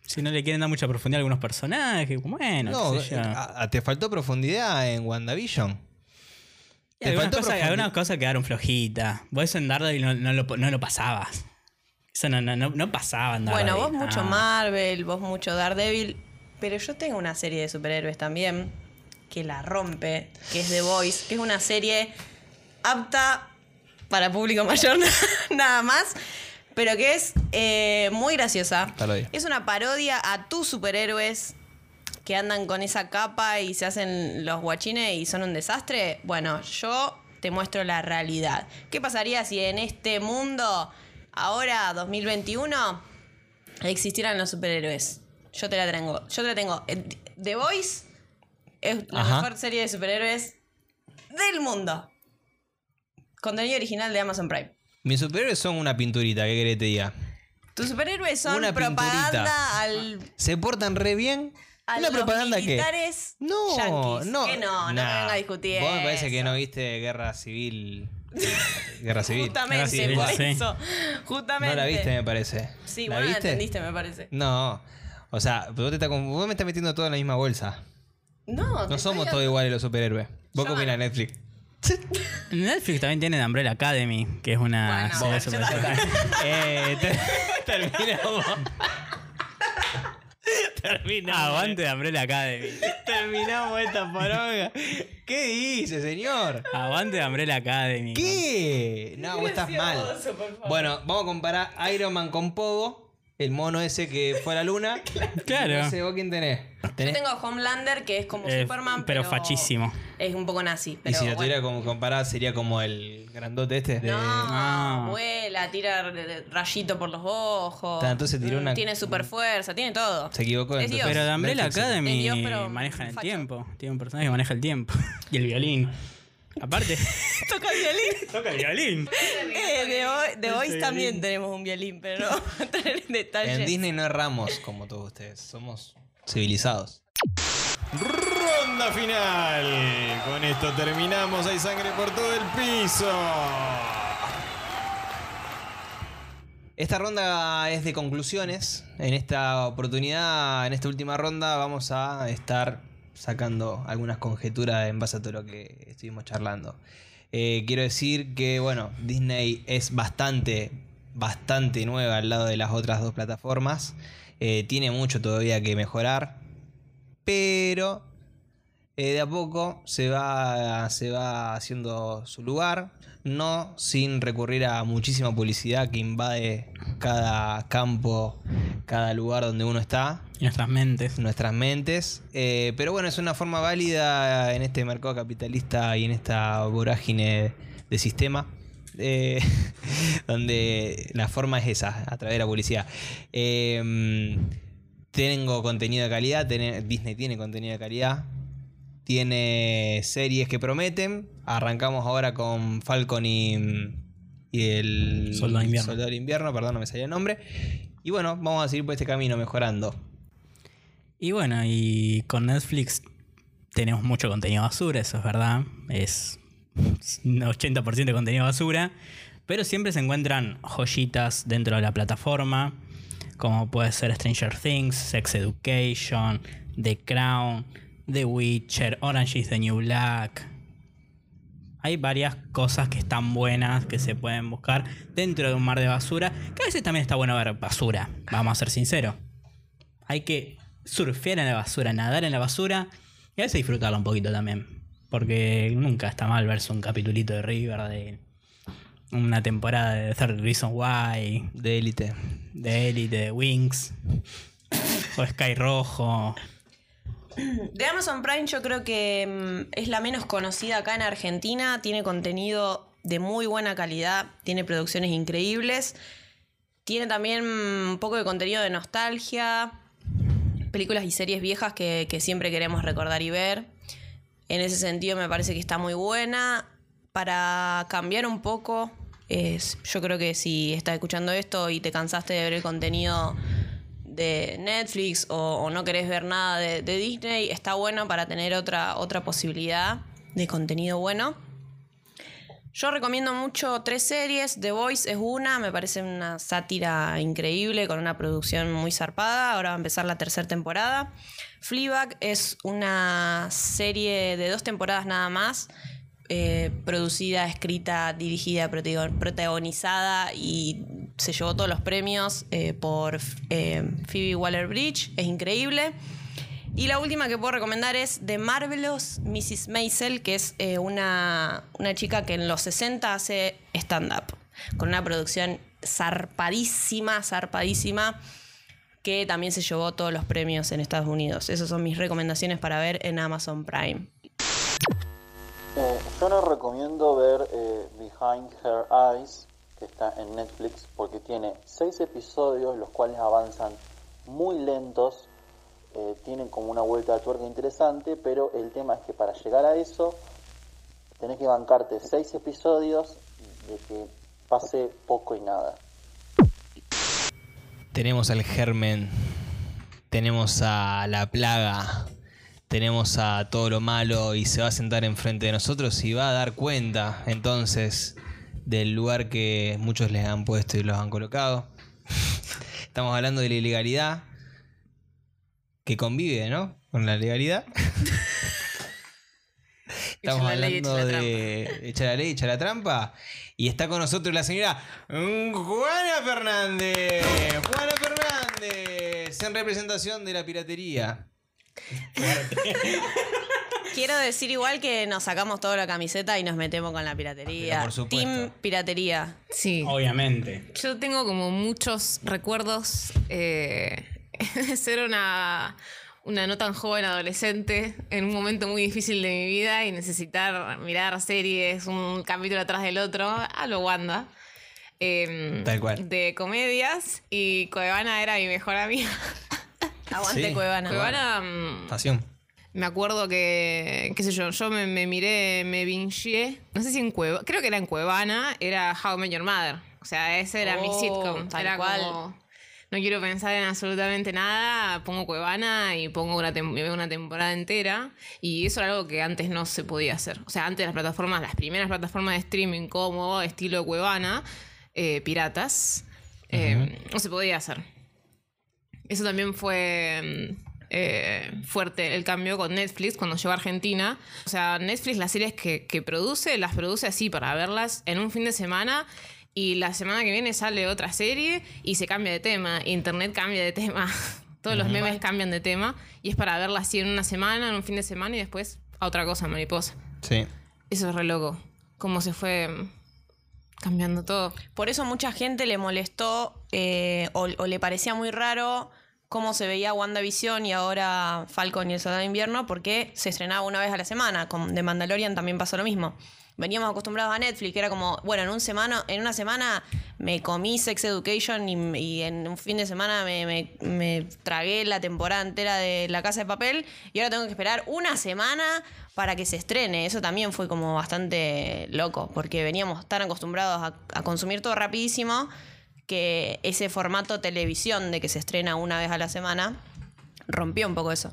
Si no le quieren dar mucha profundidad a algunos personajes, bueno, No, qué sé yo. a- a- te faltó profundidad en WandaVision. Y te algunas, faltó cosas, algunas cosas quedaron flojitas. Vos eso en Daredevil no, no lo, no lo pasabas. Eso no, no, no, no pasaba en Bueno, Daredevil. vos mucho Ah. Marvel, vos mucho Daredevil, pero yo tengo una serie de superhéroes también que la rompe, que es The Voice, que es una serie apta para público mayor nada más, pero que es eh, muy graciosa. Parodia. Es una parodia a tus superhéroes que andan con esa capa y se hacen los guachines y son un desastre. Bueno, yo te muestro la realidad. ¿Qué pasaría si en este mundo, ahora 2021, existieran los superhéroes? Yo te la tengo. Yo te la tengo. Eh, The Voice es la Ajá. mejor serie de superhéroes del mundo. Contenido original de Amazon Prime. Mis superhéroes son una pinturita, ¿qué querés que te diga? Tus superhéroes son Una pinturita. propaganda al ¿Se portan re bien? a ¿Una los propaganda qué? militares No, yanquis. no. Que no, no Nah. me venga a discutir. Vos me parece que no viste Guerra Civil. Guerra Civil. Justamente, Civil, por sí. eso. Justamente. No la viste, me parece. Sí, ¿La bueno, la viste? entendiste, me parece. No. O sea, vos, te estás con- vos me estás metiendo todo en la misma bolsa. No, No somos todos iguales los superhéroes. ¿Vos opinas, no. Netflix? Netflix también tiene The Umbrella Academy, que es una Bueno, serie super- eh, ter- terminamos. terminamos. Aguante The Umbrella Academy. Terminamos esta poronga. ¿Qué dice, señor? Aguante The Umbrella Academy. ¿Qué? No, vos estás mal. Bueno, vamos a comparar Iron Man con Pogo, el mono ese que fue a la luna. Claro. No sé, ¿vos quién tenés? Yo tengo a Homelander, que es como Eh, Superman, pero pero, fachísimo. Es un poco nazi. Y si lo bueno. tuviera como comparar, sería como el grandote este. de- No, Ah. vuela, tira rayito por los ojos. Entonces tiró una- Tiene super fuerza, tiene todo. Se equivocó Es. Dios. Pero The Umbrella. Academy Dios, pero el facho. tiempo. Tiene un personaje que maneja el tiempo. y el violín. Aparte, Toca el violín. toca el violín. Eh, de hoy, de también tenemos un violín, pero no vamos a entrar en detalle. En Disney no erramos como todos ustedes. Somos civilizados. Ronda final. Con esto terminamos. Hay sangre por todo el piso. Esta ronda es de conclusiones. En esta oportunidad, en esta última ronda, vamos a estar sacando algunas conjeturas en base a todo lo que estuvimos charlando. Eh, quiero decir que, bueno, Disney es bastante, bastante nueva al lado de las otras dos plataformas. Eh, tiene mucho todavía que mejorar. Pero eh, de a poco se va, se va haciendo su lugar, no sin recurrir a muchísima publicidad que invade cada campo, cada lugar donde uno está, nuestras mentes. nuestras mentes. Eh, pero bueno, es una forma válida en este mercado capitalista y en esta vorágine de sistema. eh, donde la forma es esa, a través de la publicidad. Eh, tengo contenido de calidad, Disney tiene contenido de calidad, tiene series que prometen. Arrancamos ahora con Falcon y, y el Soldado de Invierno. Soldado de Invierno, perdón, no me salía el nombre. Y bueno, vamos a seguir por este camino mejorando. Y bueno, y con Netflix tenemos mucho contenido basura, eso es verdad. Es un 80% de contenido basura. Pero siempre se encuentran joyitas dentro de la plataforma. Como puede ser Stranger Things, Sex Education, The Crown, The Witcher, Orange is the New Black. Hay varias cosas que están buenas, que se pueden buscar dentro de un mar de basura. Que a veces también está bueno ver basura, vamos a ser sinceros. Hay que surfear en la basura, nadar en la basura y a veces disfrutarla un poquito también. Porque nunca está mal verse un capitulito de River, de una temporada de Third Reason Why, De élite. de Elite, de Wings, o Sky Rojo. De Amazon Prime yo creo que mm, es la menos conocida acá en Argentina. Tiene contenido de muy buena calidad, tiene producciones increíbles. Tiene también mm, un poco de contenido de nostalgia, películas y series viejas que, siempre queremos recordar y ver. En ese sentido me parece que está muy buena. Para cambiar un poco, es, yo creo que si estás escuchando esto y te cansaste de ver el contenido de Netflix o, o no querés ver nada de, de Disney, está bueno para tener otra, otra posibilidad de contenido bueno. Yo recomiendo mucho tres series. The Voice es una, me parece una sátira increíble con una producción muy zarpada. Ahora va a empezar la tercera temporada. Fleabag es una serie de dos temporadas nada más. eh, producida, escrita, dirigida, protagonizada y se llevó todos los premios eh, por eh, Phoebe Waller-Bridge. Es increíble. Y la última que puedo recomendar es The Marvelous Mrs. Maisel, que es eh, una, una chica que en los 60 hace stand-up, con una producción zarpadísima, zarpadísima, que también se llevó todos los premios en Estados Unidos. Esas son mis recomendaciones para ver en Amazon Prime. Eh, yo no recomiendo ver eh, Behind Her Eyes, que está en Netflix, porque tiene seis episodios, los cuales avanzan muy lentos, eh, tienen como una vuelta de tuerca interesante, pero el tema es que para llegar a eso tenés que bancarte seis episodios de que pase poco y nada. Tenemos al germen, tenemos a la plaga, tenemos a todo lo malo y se va a sentar enfrente de nosotros y va a dar cuenta entonces del lugar que muchos les han puesto y los han colocado. Estamos hablando de la ilegalidad que convive, ¿no? Con la legalidad. Estamos Echa la ley, hablando echa la de echar la ley, echar la trampa. Y está con nosotros la señora Juana Fernández. Juana Fernández, en representación de la piratería. Quiero decir igual que nos sacamos toda la camiseta y nos metemos con la piratería. Pero por supuesto. Team piratería. Sí. Obviamente. Yo tengo como muchos recuerdos eh, de ser una, una no tan joven adolescente en un momento muy difícil de mi vida y necesitar mirar series un capítulo atrás del otro a lo Wanda. em, Tal cual. De comedias y Cuevana era mi mejor amiga. Aguante Sí. Cuevana. Cuevana mm, Pasión. me acuerdo que, qué sé yo, yo me, me miré, me bingeé, no sé si en Cuevana, creo que era en Cuevana, era How I Met Your Mother. O sea, ese era mi Oh, sitcom. tal era cual. como, no quiero pensar en absolutamente nada, pongo Cuevana y pongo una, tem- una temporada entera. Y eso era algo que antes no se podía hacer. O sea, antes las plataformas, las primeras plataformas de streaming como estilo Cuevana, eh, piratas, eh, no se podía hacer. Eso también fue mm, eh, fuerte el cambio con Netflix cuando llegó a Argentina. O sea, Netflix las series que, que produce, las produce así para verlas en un fin de semana y la semana que viene sale otra serie y se cambia de tema. Internet cambia de tema. Todos los memes cambian de tema y es para verla así en una semana, en un fin de semana y después a otra cosa, mariposa. Sí. Eso es re loco. Cómo se fue cambiando todo. Por eso mucha gente le molestó eh, o, o le parecía muy raro cómo se veía WandaVision y ahora Falcon y el Soldado de Invierno, porque se estrenaba una vez a la semana. Con The Mandalorian también pasó lo mismo. Veníamos acostumbrados a Netflix, que era como, bueno, en, un semana, en una semana me comí Sex Education y, en un fin de semana me, me- me tragué la temporada entera de La Casa de Papel y ahora tengo que esperar una semana para que se estrene. Eso también fue como bastante loco, porque veníamos tan acostumbrados a, a consumir todo rapidísimo que ese formato televisión de que se estrena una vez a la semana rompió un poco eso.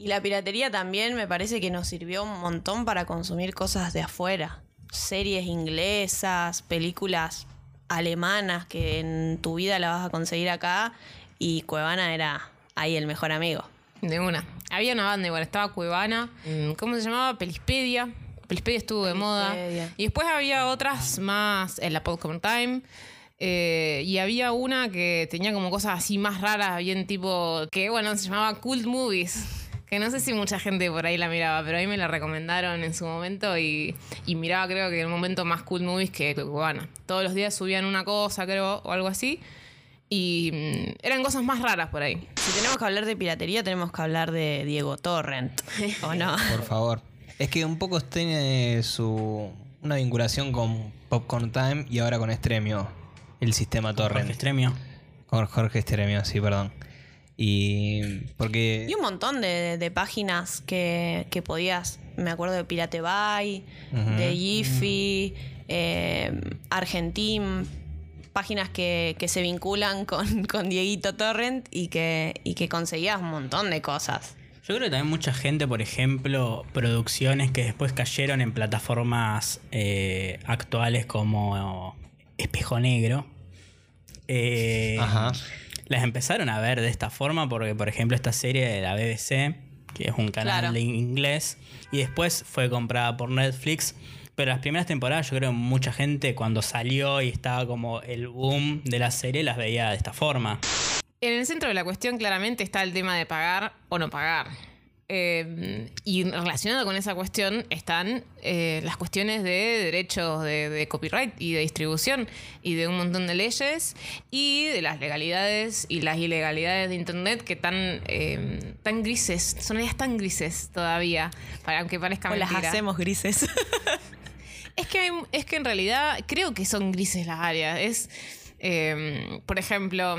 Y la piratería también me parece que nos sirvió un montón para consumir cosas de afuera. Series inglesas, películas alemanas que en tu vida la vas a conseguir acá y Cuevana era ahí el mejor amigo. De una. Había una banda igual, estaba Cuevana. mm, ¿Cómo se llamaba? Pelispedia. Plispedia estuvo de moda. Y después había otras más en la Popcorn Time. eh, y había una que tenía como cosas así más raras, bien tipo, que bueno, se llamaba Cult Movies. Que no sé si mucha gente por ahí la miraba, pero a mí me la recomendaron en su momento y, y miraba creo que en un momento más Cult Movies que Cubana. Todos los días subían una cosa, creo, o algo así. Y mm, eran cosas más raras por ahí. Si tenemos que hablar de piratería, tenemos que hablar de Diego Torrent. ¿O no? Por favor. Es que un poco tiene su una vinculación con Popcorn Time y ahora con Estremio, el sistema Jorge Torrent. Estremio. Con Jorge Estremio, sí, perdón. Y porque Y un montón de, de páginas que, que podías. Me acuerdo de Pirate Bay, de Jiffy, eh, Argentim. Páginas que, que se vinculan con, con Dieguito Torrent y que, y que conseguías un montón de cosas. Yo creo que también mucha gente, por ejemplo, producciones que después cayeron en plataformas eh, actuales como Espejo Negro, eh, Ajá. Las empezaron a ver de esta forma porque, por ejemplo, esta serie de la BBC, que es un canal Claro. de inglés, y después fue comprada por Netflix. Pero las primeras temporadas, yo creo que mucha gente cuando salió y estaba como el boom de la serie, las veía de esta forma. En el centro de la cuestión claramente está el tema de pagar o no pagar. Eh, y relacionado con esa cuestión están eh, las cuestiones de derechos de, de copyright y de distribución y de un montón de leyes y de las legalidades y las ilegalidades de Internet que tan, eh, tan grises, son áreas tan grises todavía, para, aunque parezca O las hacemos grises. Es que, hay- es que en realidad creo que son grises las áreas. Es, eh, por ejemplo,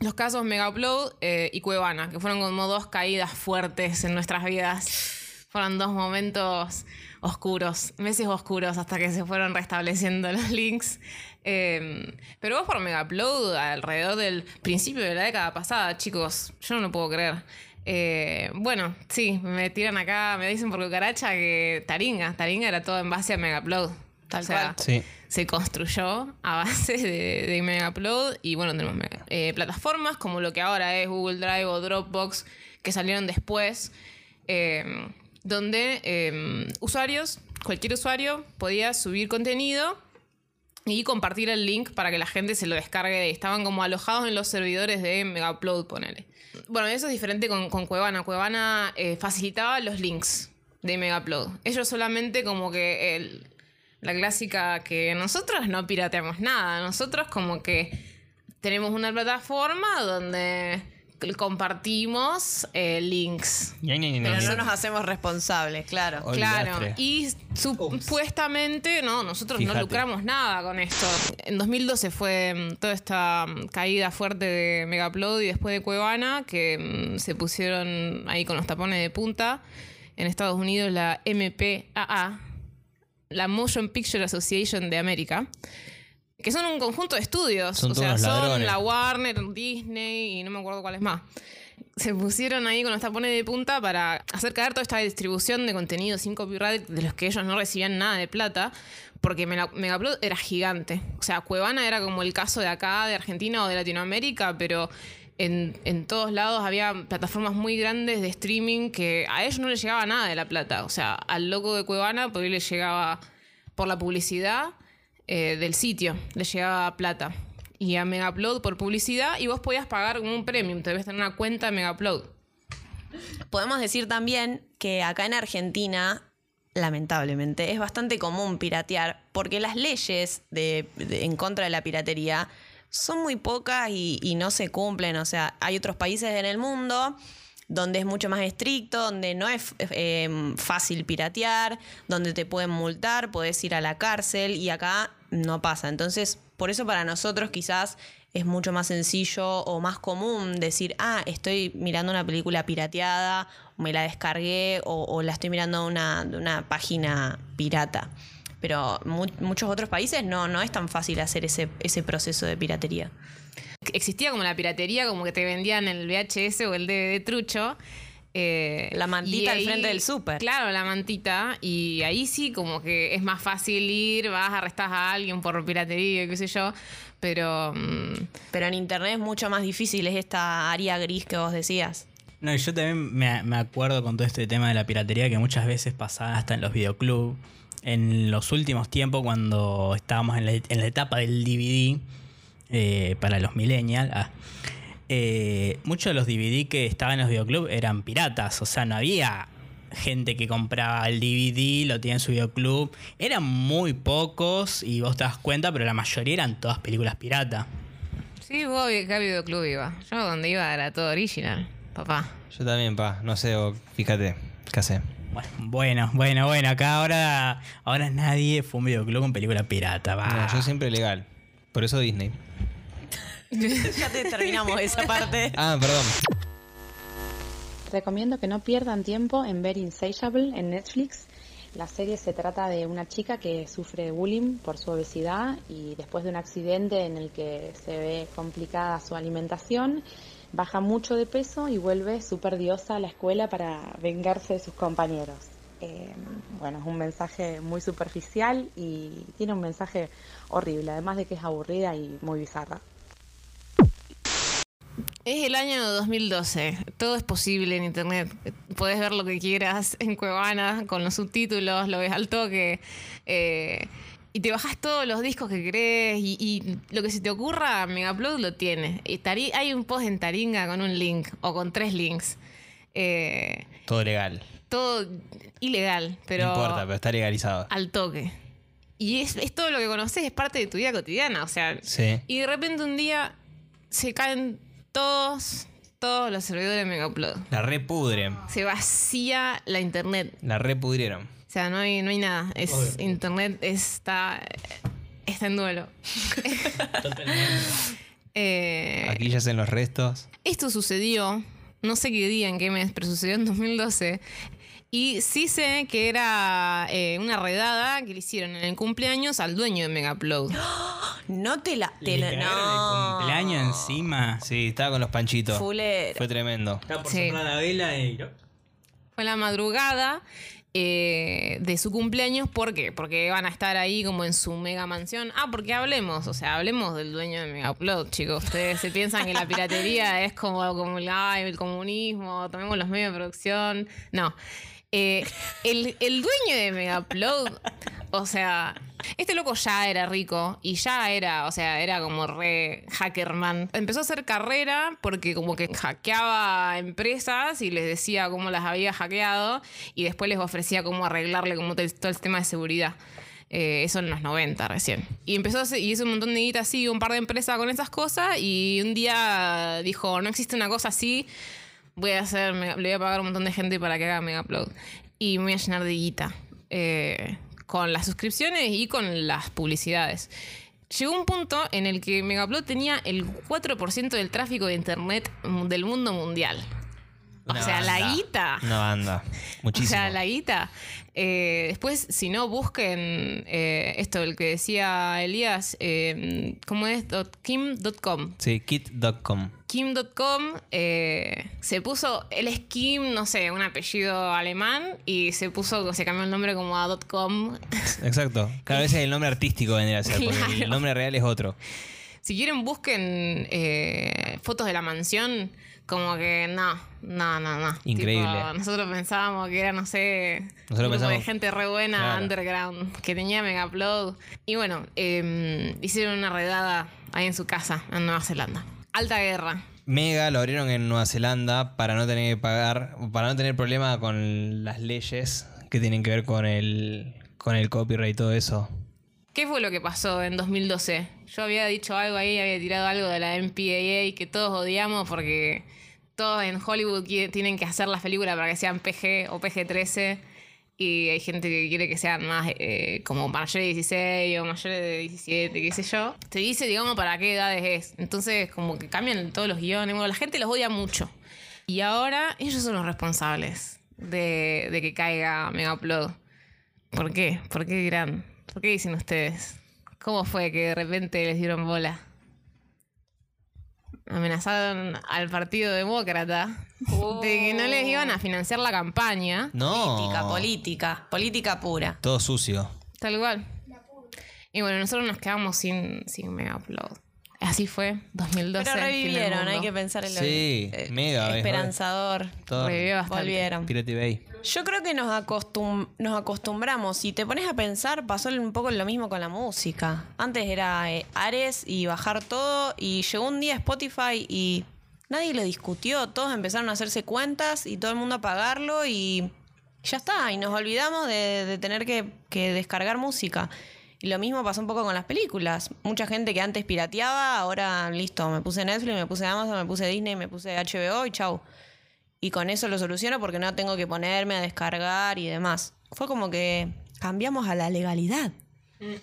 los casos Mega eh, y Cuevana, que fueron como dos caídas fuertes en nuestras vidas. Fueron dos momentos oscuros, meses oscuros hasta que se fueron restableciendo los links. Eh, pero vos por Mega Upload alrededor del principio de la década pasada, chicos, yo no lo puedo creer. Eh, bueno, sí, me tiran acá, me dicen por cucaracha que Taringa, Taringa era todo en base a Mega Upload. Tal O sea, cual. Sí. se construyó a base de, de Mega Upload y bueno, tenemos eh, plataformas como lo que ahora es Google Drive o Dropbox que salieron después, eh, donde eh, usuarios, cualquier usuario podía subir contenido y compartir el link para que la gente se lo descargue. Estaban como alojados en los servidores de Mega Upload, ponele. Bueno, eso es diferente con, con Cuevana. Cuevana eh, facilitaba los links de Mega Upload. Ellos solamente como que el- la clásica que nosotros no pirateamos nada. Nosotros como que tenemos una plataforma donde compartimos eh, links. Pero no nos hacemos responsables, claro. Claro, y supuestamente, no, nosotros Fíjate. no lucramos nada con esto. En 2012 fue mm, toda esta mm, caída fuerte de Megaupload y después de Cuevana, que mm, se pusieron ahí con los tapones de punta. En Estados Unidos la MPAA, la Motion Picture Association de América, que son un conjunto de estudios. Son o sea, son ladrones. la Warner, Disney y no me acuerdo cuál es más se pusieron ahí con los tapones de punta para hacer caer toda esta distribución de contenido sin copyright de los que ellos no recibían nada de plata, porque Mega- Megaupload era gigante. O sea, Cuevana era como el caso de acá, de Argentina o de Latinoamérica, pero en, todos lados había plataformas muy grandes de streaming que a ellos no les llegaba nada de la plata. O sea, al loco de Cuevana por ahí le llegaba por la publicidad eh, del sitio, le llegaba plata. Y a Megaupload por publicidad y vos podías pagar un premium, te debes tener una cuenta de Megaupload. Podemos decir también que acá en Argentina, lamentablemente, es bastante común piratear porque las leyes de- en contra de la piratería son muy pocas y, y no se cumplen. O sea, hay otros países en el mundo donde es mucho más estricto, donde no es eh, fácil piratear, donde te pueden multar, puedes ir a la cárcel y acá no pasa. Entonces, por eso para nosotros quizás es mucho más sencillo o más común decir, ah, estoy mirando una película pirateada, me la descargué o, o la estoy mirando de una, una página pirata. Pero mu- muchos otros países no, no es tan fácil hacer ese, ese proceso de piratería. Existía como la piratería, como que te vendían el VHS o el DVD trucho. eh, La mantita al frente del súper. Claro, la mantita. Y ahí sí, como que es más fácil ir, vas, arrestás a alguien por piratería, qué sé yo. Pero. mm, Pero en internet es mucho más difícil, es esta área gris que vos decías. No, y yo también me, me acuerdo con todo este tema de la piratería que muchas veces pasaba hasta en los videoclubs. En los últimos tiempos, cuando estábamos en la, en la etapa del DVD, eh, para los millennials, ah, eh, muchos de los DVD que estaban en los videoclubs eran piratas. O sea, no había gente que compraba el DVD, lo tenía en su videoclub. Eran muy pocos y vos te das cuenta, pero la mayoría eran todas películas piratas. Sí, vos a qué videoclub iba. Yo donde iba era todo original, papá. Yo también, pa. No sé, fíjate. ¿Qué hace? Bueno, bueno, bueno, acá ahora, ahora nadie fue un videoclub con película pirata. Va. No, yo siempre legal. Por eso Disney. ya te terminamos esa parte. Ah, perdón. Recomiendo que no pierdan tiempo en ver Insatiable en Netflix. La serie se trata de una chica que sufre bullying por su obesidad y después de un accidente en el que se ve complicada su alimentación, baja mucho de peso y vuelve súper diosa a la escuela para vengarse de sus compañeros. Eh, bueno, es un mensaje muy superficial y tiene un mensaje horrible, además de que es aburrida y muy bizarra. Es el año 2012. Todo es posible en internet. Podés ver lo que quieras en Cuevana con los subtítulos, lo ves al toque. eh, y te bajás todos los discos que y, y lo que se te ocurra, Megaupload lo tiene. Y Tari- hay un post en Taringa con un link o con tres links. Eh, Todo legal. todo ilegal, pero no importa, pero está legalizado. al toque. Y es, es todo lo que conoces, es parte de tu vida cotidiana. O sea, Sí. y de repente un día se caen todos, todos los servidores de Megaupload. La repudren. Se vacía la internet. La repudrieron. O sea, no hay, no hay nada. Es, internet está, está en duelo. Eh, Aquí ya hacen los restos. esto sucedió, no sé qué día, en qué mes, pero sucedió en 2012. Y sí sé que era eh, una redada que le hicieron en el cumpleaños al dueño de Megaupload. No te la. Le Te la cagaron no. el cumpleaños encima. Sí, estaba con los panchitos. Fulero. Fue tremendo. Estaba por Sí. soplar la vela y... Fue la madrugada eh, de su cumpleaños. ¿Por qué? Porque van a estar ahí como en su mega mansión. Ah, porque hablemos, o sea, hablemos del dueño de Megaupload, chicos. Ustedes se piensan que la piratería es como, como el, ay, el comunismo, tomemos los medios de producción. No. Eh, el, el dueño de Megaupload, o sea, este loco ya era rico y ya era, o sea, era como re hackerman. Empezó a hacer carrera porque como que hackeaba empresas y les decía cómo las había hackeado y después les ofrecía cómo arreglarle como todo el- tema de seguridad. Eh, eso en los 90 recién. Y empezó a hacer, y hizo un montón de guita así, un par de empresas con esas cosas y un día dijo, no existe una cosa así, voy a hacer, le voy a pagar un montón de gente para que haga Mega Upload. Y me voy a llenar de guita. eh, con las suscripciones y con las publicidades. Llegó un punto en el que Megaupload tenía el 4% del tráfico de internet del mundo mundial. Una o sea, la guita. Una banda. Muchísimo. O sea, la guita. Eh, después, si no, busquen eh, esto, el que decía Elías, eh, ¿cómo es? Kim.com. Sí, kit.com. Kim.com se puso, él es Kim, no sé, un apellido alemán y se puso, se cambió el nombre como a .com. Exacto. Cada vez el nombre artístico vendría a ser, porque el Claro. nombre real es otro. Si quieren busquen fotos de la mansión, como que no, no, no, no. Increíble. Tipo, nosotros pensábamos que era, no sé, Nosotros grupo de gente re buena, Claro. underground, que tenía mega upload. Y bueno, eh, hicieron una redada ahí en su casa, en Nueva Zelanda. Alta guerra. Mega lo abrieron en Nueva Zelanda para no tener que pagar, para no tener problema con las leyes que tienen que ver con el, con el copyright y todo eso. ¿Qué fue lo que pasó en 2012? Yo había dicho algo ahí, había tirado algo de la MPAA que todos odiamos porque todos en Hollywood tienen que hacer las películas para que sean PG o PG-13 y hay gente que quiere que sean más eh, como mayores de 16 o mayores de 17, qué sé yo. Te dice, digamos, para qué edades es. Entonces, como que cambian todos los guiones. Bueno, la gente los odia mucho. Y ahora ellos son los responsables de, que caiga Mega Upload. ¿Por qué? ¿Por qué dirán? ¿Por qué dicen ustedes? ¿Cómo fue que de repente les dieron bola? Amenazaron al Partido Demócrata de que no les iban a financiar la campaña. No. Política, política, política pura. Todo sucio. Tal cual. Y bueno, nosotros nos quedamos sin, sin Mega Upload. Así fue, 2012. Pero fin del revivieron, hay que pensar en lo Sí, eh, mega, es esperanzador. Todo. Revivió bastante. Volvieron. Pirate Bay. Yo creo que nos, acostum- nos acostumbramos. Si te pones a pensar, pasó un poco lo mismo con la música. Antes era eh, Ares y bajar todo. Y llegó un día Spotify y nadie lo discutió. Todos empezaron a hacerse cuentas y todo el mundo a pagarlo y ya está. Y nos olvidamos de, de tener que, que descargar música. Y lo mismo pasó un poco con las películas. Mucha gente que antes pirateaba, ahora listo, me puse Netflix, me puse Amazon, me puse Disney, me puse HBO y chau y con eso lo soluciono porque no tengo que ponerme a descargar y demás. Fue como que cambiamos a la legalidad.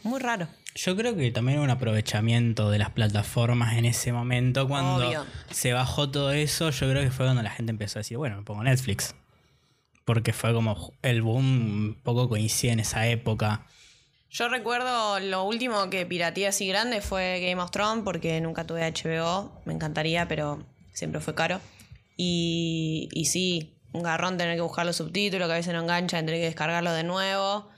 Muy raro. Yo creo que también un aprovechamiento de las plataformas en ese momento, cuando Obvio. se bajó todo eso, yo creo que fue cuando la gente empezó a decir, bueno, me pongo Netflix. Porque fue como el boom, un poco coincide en esa época. Yo recuerdo lo último que pirateé así grande fue Game of Thrones porque nunca tuve HBO. Me encantaría, pero siempre fue caro. Y, y sí, un garrón tener que buscar los subtítulos, que a veces no engancha, tener que descargarlo de nuevo.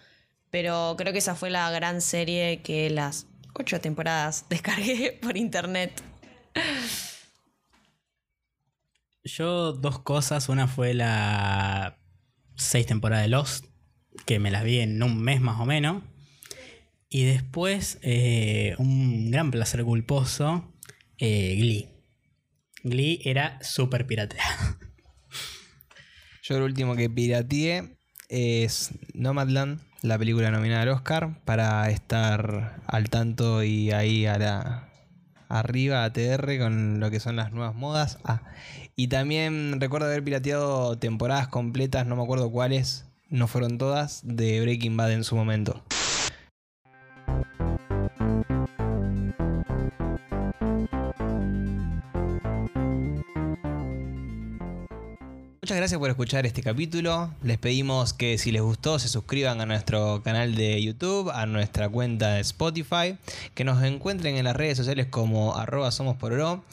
Pero creo que esa fue la gran serie que las ocho temporadas descargué por internet. Yo dos cosas, una fue la seis temporada de Lost, que me las vi en un mes más o menos. Y después eh, un gran placer culposo, eh, Glee. Glee era súper pirateado. Yo lo último que pirateé es Nomadland, la película nominada al Oscar, para estar al tanto y ahí a la arriba a TR con lo que son las nuevas modas. Ah, y también recuerdo haber pirateado temporadas completas, no me acuerdo cuáles, no fueron todas, de Breaking Bad en su momento. Muchas gracias por escuchar este capítulo. Les pedimos que si les gustó se suscriban a nuestro canal de YouTube, a nuestra cuenta de Spotify, que nos encuentren en las redes sociales como arroba somos por oro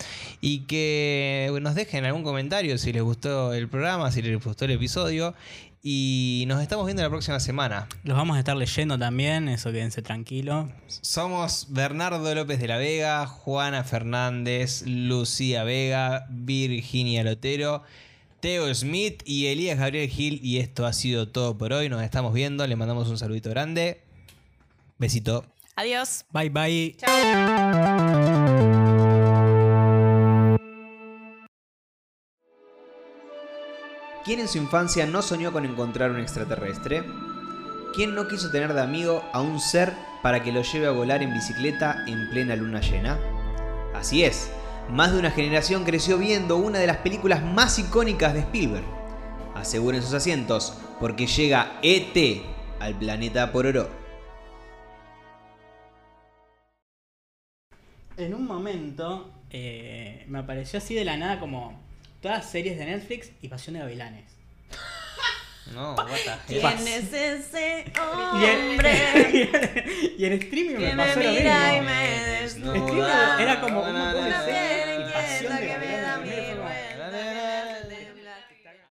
y que nos dejen algún comentario si les gustó el programa, si les gustó el episodio. Y nos estamos viendo la próxima semana. Los vamos a estar leyendo también, eso quédense tranquilos. Somos Bernardo López de la Vega, Juana Fernández, Lucía Vega, Virginia Lotero, Teo Smith y Elías Gabriel Gil. Y esto ha sido todo por hoy. Nos estamos viendo. Le mandamos un saludito grande. Besito. Adiós. Bye bye. ¿Quién en su infancia no soñó con encontrar un extraterrestre? ¿Quién no quiso tener de amigo a un ser para que lo lleve a volar en bicicleta en plena luna llena? Así es, más de una generación creció viendo una de las películas más icónicas de Spielberg. Aseguren sus asientos, porque llega ET al planeta Pororo. En un momento eh, me apareció así de la nada como todas series de Netflix y Pasión de Gavilanes. No, what the hell? ¿Quién es ese Y en, hombre y en streaming me que me pasó lo mira y me Streaming desnuda? era como un montón de Una de que me da Gavilanes.